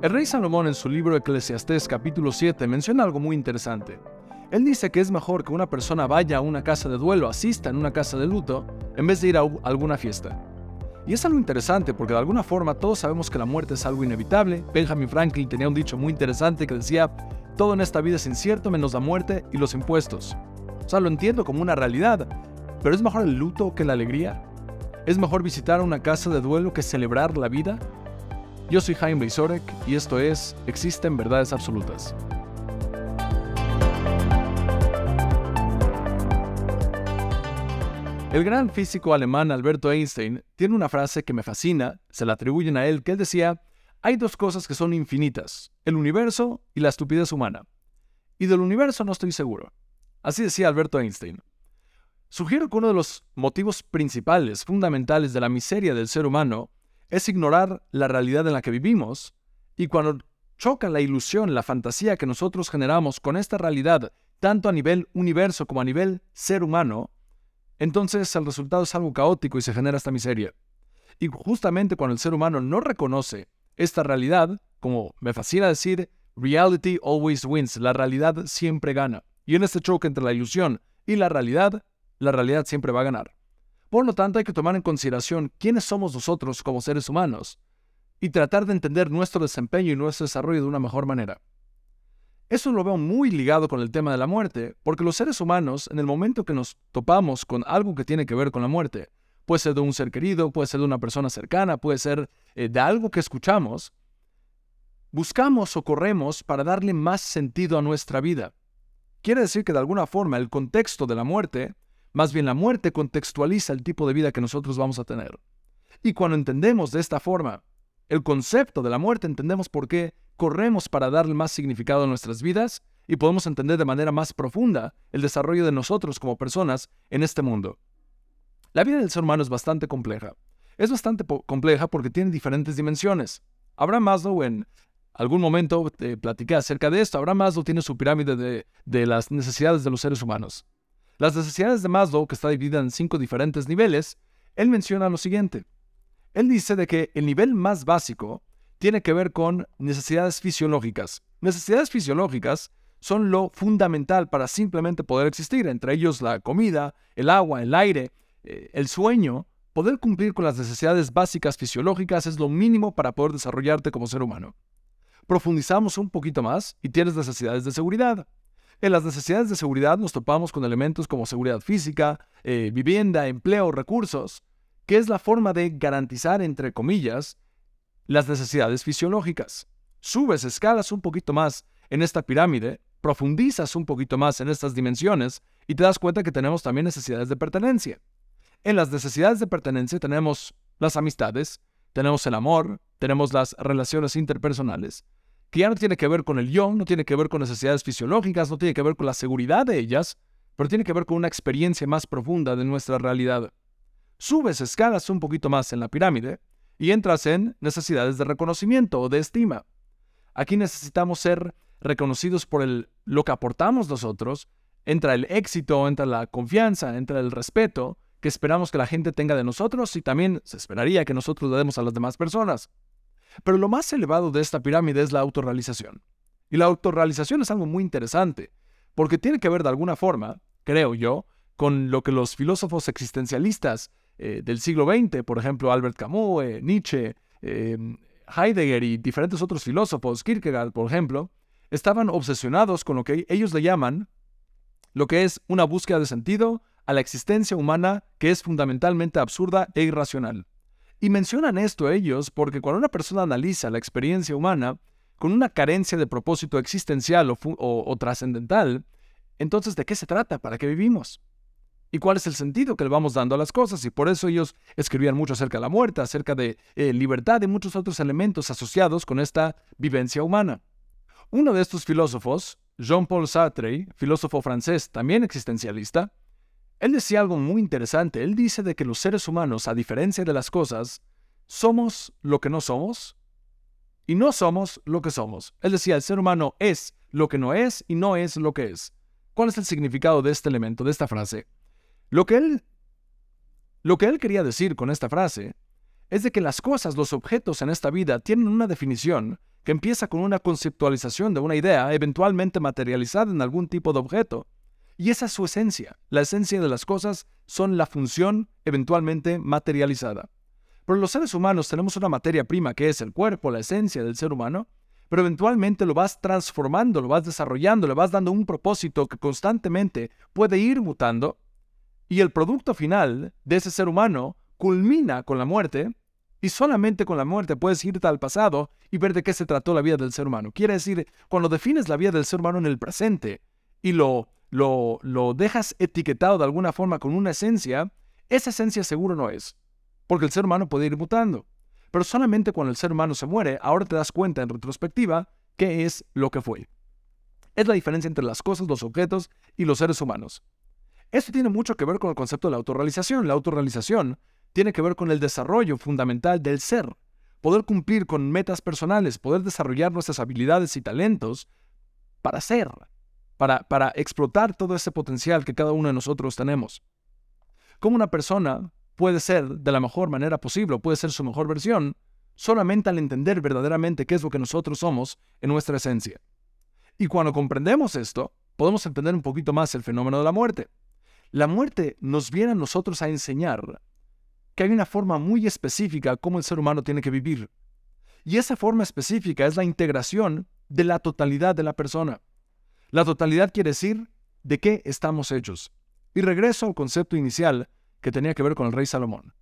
El rey Salomón en su libro Eclesiastés capítulo 7 menciona algo muy interesante. Él dice que es mejor que una persona vaya a una casa de duelo, asista en una casa de luto, en vez de ir a alguna fiesta. Y es algo interesante porque de alguna forma todos sabemos que la muerte es algo inevitable. Benjamin Franklin tenía un dicho muy interesante que decía, todo en esta vida es incierto menos la muerte y los impuestos. O sea, lo entiendo como una realidad, pero ¿es mejor el luto que la alegría? ¿Es mejor visitar una casa de duelo que celebrar la vida? Yo soy Jaime Beisorek y esto es Existen Verdades Absolutas. El gran físico alemán Alberto Einstein tiene una frase que me fascina, se la atribuyen a él, que él decía, hay dos cosas que son infinitas, el universo y la estupidez humana. Y del universo no estoy seguro. Así decía Alberto Einstein. Sugiero que uno de los motivos principales, fundamentales de la miseria del ser humano es ignorar la realidad en la que vivimos y cuando choca la ilusión, la fantasía que nosotros generamos con esta realidad, tanto a nivel universo como a nivel ser humano, entonces el resultado es algo caótico y se genera esta miseria. Y justamente cuando el ser humano no reconoce esta realidad, como me fascina decir, reality always wins, la realidad siempre gana. Y en este choque entre la ilusión y la realidad, la realidad siempre va a ganar. Por lo tanto, hay que tomar en consideración quiénes somos nosotros como seres humanos y tratar de entender nuestro desempeño y nuestro desarrollo de una mejor manera. Eso lo veo muy ligado con el tema de la muerte, porque los seres humanos, en el momento que nos topamos con algo que tiene que ver con la muerte, puede ser de un ser querido, puede ser de una persona cercana, puede ser eh, de algo que escuchamos, buscamos o corremos para darle más sentido a nuestra vida. Quiere decir que de alguna forma el contexto de la muerte, más bien la muerte contextualiza el tipo de vida que nosotros vamos a tener. Y cuando entendemos de esta forma el concepto de la muerte, entendemos por qué corremos para darle más significado a nuestras vidas y podemos entender de manera más profunda el desarrollo de nosotros como personas en este mundo. La vida del ser humano es bastante compleja. Es bastante compleja porque tiene diferentes dimensiones. Abraham Maslow en algún momento te platiqué acerca de esto. Abraham Maslow tiene su pirámide de, de las necesidades de los seres humanos. Las necesidades de Maslow, que está dividida en cinco diferentes niveles, él menciona lo siguiente. Él dice de que el nivel más básico tiene que ver con necesidades fisiológicas. Necesidades fisiológicas son lo fundamental para simplemente poder existir, entre ellos la comida, el agua, el aire, eh, el sueño. Poder cumplir con las necesidades básicas fisiológicas es lo mínimo para poder desarrollarte como ser humano. Profundizamos un poquito más y tienes necesidades de seguridad. En las necesidades de seguridad nos topamos con elementos como seguridad física, eh, vivienda, empleo, recursos, que es la forma de garantizar, entre comillas, las necesidades fisiológicas. Subes, escalas un poquito más en esta pirámide, profundizas un poquito más en estas dimensiones y te das cuenta que tenemos también necesidades de pertenencia. En las necesidades de pertenencia tenemos las amistades, tenemos el amor, tenemos las relaciones interpersonales, que ya no tiene que ver con el yo, no tiene que ver con necesidades fisiológicas, no tiene que ver con la seguridad de ellas, pero tiene que ver con una experiencia más profunda de nuestra realidad. Subes, escalas un poquito más en la pirámide y entras en necesidades de reconocimiento o de estima. Aquí necesitamos ser reconocidos por el, lo que aportamos nosotros, entra el éxito, entra la confianza, entra el respeto que esperamos que la gente tenga de nosotros y también se esperaría que nosotros le demos a las demás personas. Pero lo más elevado de esta pirámide es la autorrealización. Y la autorrealización es algo muy interesante, porque tiene que ver de alguna forma, creo yo, con lo que los filósofos existencialistas eh, del siglo XX, por ejemplo, Albert Camus, eh, Nietzsche, em, Heidegger y diferentes otros filósofos, Kierkegaard, por ejemplo, estaban obsesionados con lo que ellos le llaman lo que es una búsqueda de sentido a la existencia humana que es fundamentalmente absurda e irracional. Y mencionan esto ellos porque cuando una persona analiza la experiencia humana con una carencia de propósito existencial o trascendental, entonces ¿de qué se trata? ¿Para qué vivimos? y cuál es el sentido que le vamos dando a las cosas. Y por eso ellos escribían mucho acerca de la muerte, acerca de eh, libertad y muchos otros elementos asociados con esta vivencia humana. Uno de estos filósofos, Jean-Paul Sartre, filósofo francés, también existencialista, él decía algo muy interesante. Él dice de que los seres humanos, a diferencia de las cosas, somos lo que no somos y no somos lo que somos. Él decía, el ser humano es lo que no es y no es lo que es. ¿Cuál es el significado de este elemento, de esta frase? Lo que él, lo que él quería decir con esta frase es de que las cosas, los objetos en esta vida tienen una definición que empieza con una conceptualización de una idea eventualmente materializada en algún tipo de objeto. Y esa es su esencia. La esencia de las cosas son la función eventualmente materializada. Pero los seres humanos tenemos una materia prima que es el cuerpo, la esencia del ser humano, pero eventualmente lo vas transformando, lo vas desarrollando, le vas dando un propósito que constantemente puede ir mutando, y el producto final de ese ser humano culmina con la muerte, y solamente con la muerte puedes irte al pasado y ver de qué se trató la vida del ser humano. Quiere decir, cuando defines la vida del ser humano en el presente y lo, lo, lo dejas etiquetado de alguna forma con una esencia, esa esencia seguro no es, porque el ser humano puede ir mutando. Pero solamente cuando el ser humano se muere, ahora te das cuenta en retrospectiva qué es lo que fue. Es la diferencia entre las cosas, los objetos y los seres humanos. Esto tiene mucho que ver con el concepto de la autorrealización. La autorrealización tiene que ver con el desarrollo fundamental del ser. Poder cumplir con metas personales, poder desarrollar nuestras habilidades y talentos para ser, para, para explotar todo ese potencial que cada uno de nosotros tenemos. Como una persona puede ser de la mejor manera posible, puede ser su mejor versión, solamente al entender verdaderamente qué es lo que nosotros somos en nuestra esencia. Y cuando comprendemos esto, podemos entender un poquito más el fenómeno de la muerte. La muerte nos viene a nosotros a enseñar que hay una forma muy específica cómo el ser humano tiene que vivir. Y esa forma específica es la integración de la totalidad de la persona. La totalidad quiere decir de qué estamos hechos. Y regreso al concepto inicial que tenía que ver con el rey Salomón.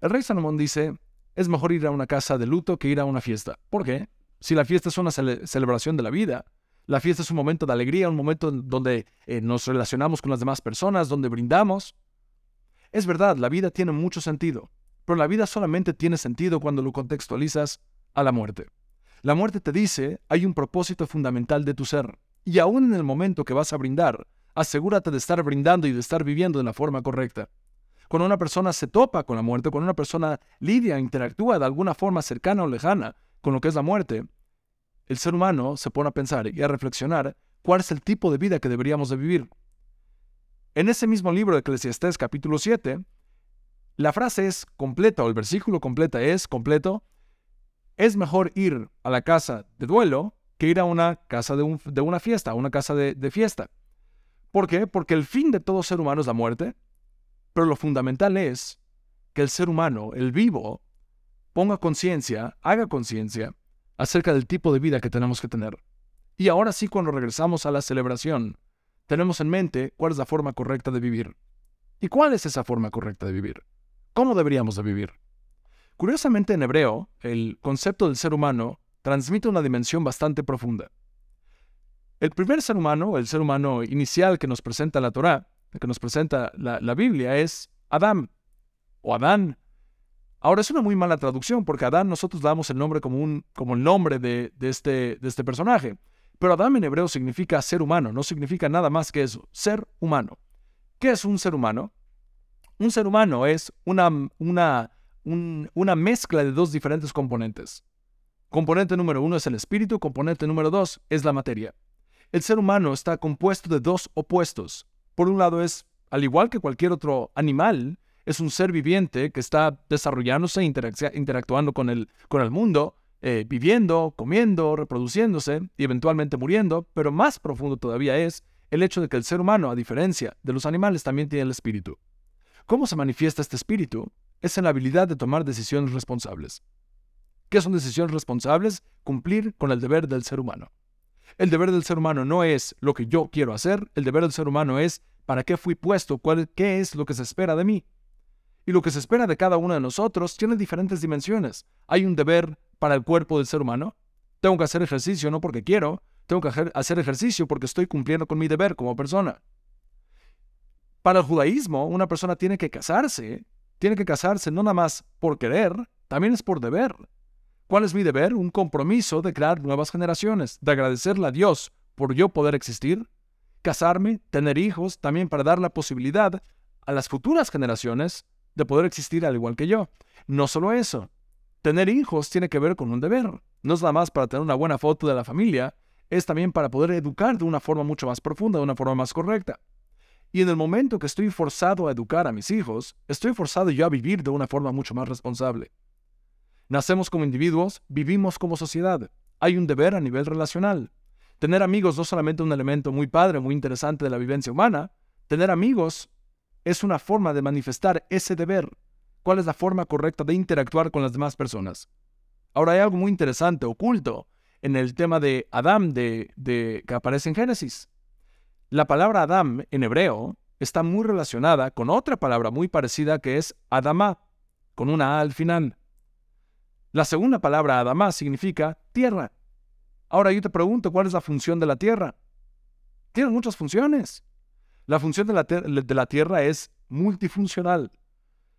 El rey Salomón dice, es mejor ir a una casa de luto que ir a una fiesta. ¿Por qué? Si la fiesta es una celebración de la vida, la fiesta es un momento de alegría, un momento donde eh, nos relacionamos con las demás personas, donde brindamos. Es verdad, la vida tiene mucho sentido, pero la vida solamente tiene sentido cuando lo contextualizas a la muerte. La muerte te dice, hay un propósito fundamental de tu ser, y aún en el momento que vas a brindar, asegúrate de estar brindando y de estar viviendo de la forma correcta. Cuando una persona se topa con la muerte, cuando una persona lidia, interactúa de alguna forma cercana o lejana con lo que es la muerte, el ser humano se pone a pensar y a reflexionar cuál es el tipo de vida que deberíamos de vivir. En ese mismo libro de Eclesiastés capítulo 7, la frase es completa o el versículo completa es completo. Es mejor ir a la casa de duelo que ir a una casa de, una fiesta, a una casa de, de fiesta. ¿Por qué? Porque el fin de todo ser humano es la muerte pero lo fundamental es que el ser humano, el vivo, ponga conciencia, haga conciencia acerca del tipo de vida que tenemos que tener. Y ahora sí, cuando regresamos a la celebración, tenemos en mente cuál es la forma correcta de vivir. ¿Y cuál es esa forma correcta de vivir? ¿Cómo deberíamos de vivir? Curiosamente en hebreo, el concepto del ser humano transmite una dimensión bastante profunda. El primer ser humano, el ser humano inicial que nos presenta la Torá, que nos presenta la, Biblia es Adán o Adán. Ahora es una muy mala traducción porque Adán nosotros damos el nombre como, un, como el nombre de, este, de este personaje. Pero Adán en hebreo significa ser humano, no significa nada más que eso, ser humano. ¿Qué es un ser humano? Un ser humano es una, una, una mezcla de dos diferentes componentes. Componente número uno es el espíritu, componente número dos es la materia. El ser humano está compuesto de dos opuestos, por un lado es, al igual que cualquier otro animal, es un ser viviente que está desarrollándose, interactuando con el, con el mundo, eh, viviendo, comiendo, reproduciéndose y eventualmente muriendo, pero más profundo todavía es el hecho de que el ser humano, a diferencia de los animales, también tiene el espíritu. ¿Cómo se manifiesta este espíritu? Es en la habilidad de tomar decisiones responsables. ¿Qué son decisiones responsables? Cumplir con el deber del ser humano. El deber del ser humano no es lo que yo quiero hacer, el deber del ser humano es para qué fui puesto, cuál, qué es lo que se espera de mí. Y lo que se espera de cada uno de nosotros tiene diferentes dimensiones. Hay un deber para el cuerpo del ser humano. Tengo que hacer ejercicio no porque quiero, tengo que hacer ejercicio porque estoy cumpliendo con mi deber como persona. Para el judaísmo, una persona tiene que casarse, tiene que casarse no nada más por querer, también es por deber. ¿Cuál es mi deber? Un compromiso de crear nuevas generaciones, de agradecerle a Dios por yo poder existir, casarme, tener hijos, también para dar la posibilidad a las futuras generaciones de poder existir al igual que yo. No solo eso, tener hijos tiene que ver con un deber. No es nada más para tener una buena foto de la familia, es también para poder educar de una forma mucho más profunda, de una forma más correcta. Y en el momento que estoy forzado a educar a mis hijos, estoy forzado yo a vivir de una forma mucho más responsable. Nacemos como individuos, vivimos como sociedad. hay un deber a nivel relacional. Tener amigos no solamente un elemento muy padre, muy interesante de la vivencia humana, tener amigos es una forma de manifestar ese deber. ¿Cuál es la forma correcta de interactuar con las demás personas? Ahora hay algo muy interesante, oculto, en el tema de Adán de, de, que aparece en Génesis. La palabra Adán en hebreo está muy relacionada con otra palabra muy parecida que es Adamá, con una A al final. La segunda palabra Adamá significa tierra. Ahora yo te pregunto, ¿cuál es la función de la tierra? Tiene muchas funciones. La función de la, de la tierra es multifuncional.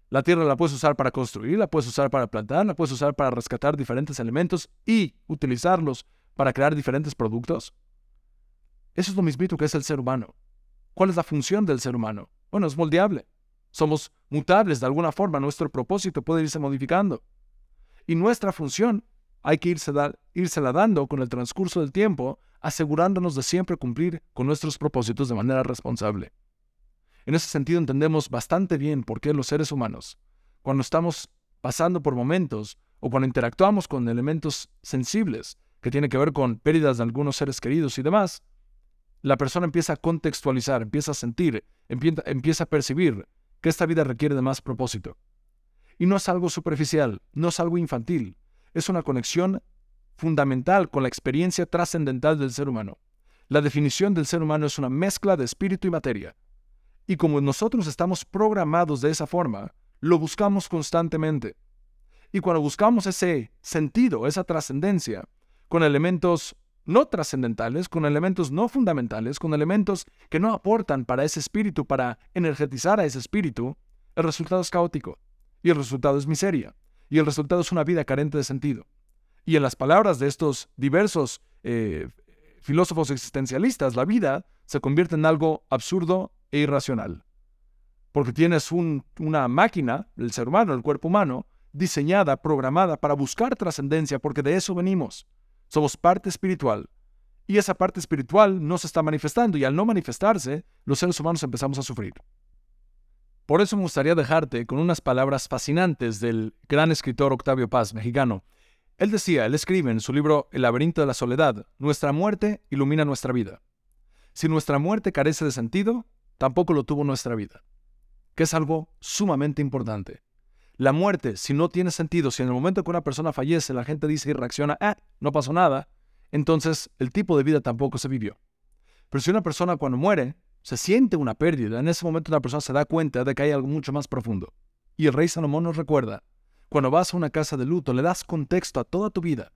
La tierra la puedes usar para construir, la puedes usar para plantar, la puedes usar para rescatar diferentes elementos y utilizarlos para crear diferentes productos. Eso es lo mismito que es el ser humano. ¿Cuál es la función del ser humano? Bueno, es moldeable. Somos mutables de alguna forma, nuestro propósito puede irse modificando. Y nuestra función hay que irse la dando con el transcurso del tiempo, asegurándonos de siempre cumplir con nuestros propósitos de manera responsable. En ese sentido entendemos bastante bien por qué los seres humanos, cuando estamos pasando por momentos o cuando interactuamos con elementos sensibles que tienen que ver con pérdidas de algunos seres queridos y demás, la persona empieza a contextualizar, empieza a sentir, empieza, a percibir que esta vida requiere de más propósito. Y no es algo superficial, no es algo infantil, es una conexión fundamental con la experiencia trascendental del ser humano. La definición del ser humano es una mezcla de espíritu y materia. Y como nosotros estamos programados de esa forma, lo buscamos constantemente. Y cuando buscamos ese sentido, esa trascendencia, con elementos no trascendentales, con elementos no fundamentales, con elementos que no aportan para ese espíritu, para energetizar a ese espíritu, el resultado es caótico. Y el resultado es miseria. Y el resultado es una vida carente de sentido. Y en las palabras de estos diversos eh, filósofos existencialistas, la vida se convierte en algo absurdo e irracional. Porque tienes una máquina, el ser humano, el cuerpo humano, diseñada, programada para buscar trascendencia, porque de eso venimos. Somos parte espiritual. Y esa parte espiritual no se está manifestando y al no manifestarse, los seres humanos empezamos a sufrir. Por eso me gustaría dejarte con unas palabras fascinantes del gran escritor Octavio Paz, mexicano. Él decía, él escribe en su libro El laberinto de la soledad, nuestra muerte ilumina nuestra vida. Si nuestra muerte carece de sentido, tampoco lo tuvo nuestra vida, que es algo sumamente importante. La muerte, si no tiene sentido, si en el momento que una persona fallece la gente dice y reacciona, ah, no pasó nada, entonces el tipo de vida tampoco se vivió. Pero si una persona cuando muere se siente una pérdida, en ese momento una persona se da cuenta de que hay algo mucho más profundo. Y el rey Salomón nos recuerda, cuando vas a una casa de luto le das contexto a toda tu vida.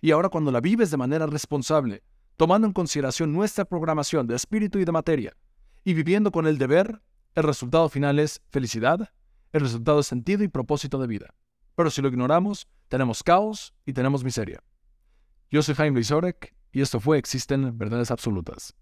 Y ahora cuando la vives de manera responsable, tomando en consideración nuestra programación de espíritu y de materia, y viviendo con el deber, el resultado final es felicidad, el resultado es sentido y propósito de vida. Pero si lo ignoramos, tenemos caos y tenemos miseria. Yo soy Jaime Luis y esto fue Existen Verdades Absolutas.